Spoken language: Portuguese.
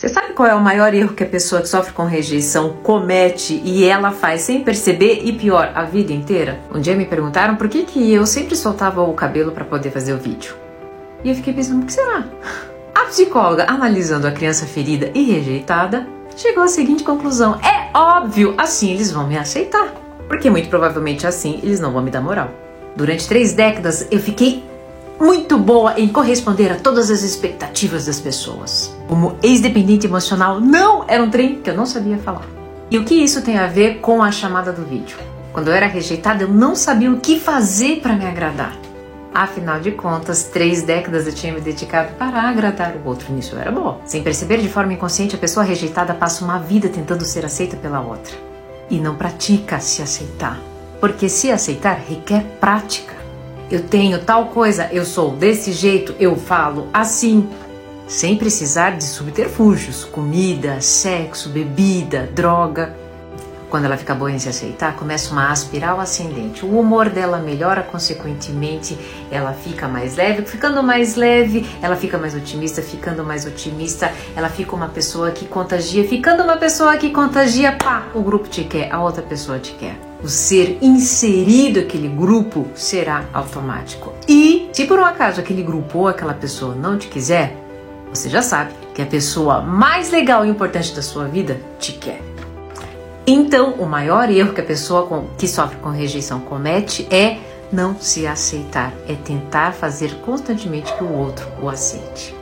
Você sabe qual é o maior erro que a pessoa que sofre com rejeição comete e ela faz sem perceber e pior, a vida inteira? Um dia me perguntaram por que, que eu sempre soltava o cabelo para poder fazer o vídeo. E eu fiquei pensando, o que será? A psicóloga, analisando a criança ferida e rejeitada, chegou à seguinte conclusão: é óbvio, assim eles vão me aceitar. Porque muito provavelmente assim eles não vão me dar moral. Durante três décadas eu fiquei muito boa em corresponder a todas as expectativas das pessoas. Como ex-dependente emocional, não era um trem que eu não sabia falar. E o que isso tem a ver com a chamada do vídeo? Quando eu era rejeitada, eu não sabia o que fazer para me agradar. Afinal de contas, três décadas eu tinha me dedicado para agradar o outro. Nisso eu era boa. Sem perceber, de forma inconsciente, a pessoa rejeitada passa uma vida tentando ser aceita pela outra. E não pratica se aceitar. Porque se aceitar requer prática eu tenho tal coisa, eu sou desse jeito, eu falo assim, sem precisar de subterfúgios, comida, sexo, bebida, droga. Quando ela fica boa em se aceitar, começa uma espiral ascendente. O humor dela melhora, consequentemente, ela fica mais leve. Ficando mais leve, ela fica mais otimista. Ficando mais otimista, ela fica uma pessoa que contagia. Ficando uma pessoa que contagia, pá, o grupo te quer, a outra pessoa te quer o ser inserido aquele grupo será automático. E se por um acaso aquele grupo ou aquela pessoa não te quiser, você já sabe que a pessoa mais legal e importante da sua vida te quer. Então, o maior erro que a pessoa com, que sofre com rejeição comete é não se aceitar, é tentar fazer constantemente que o outro o aceite.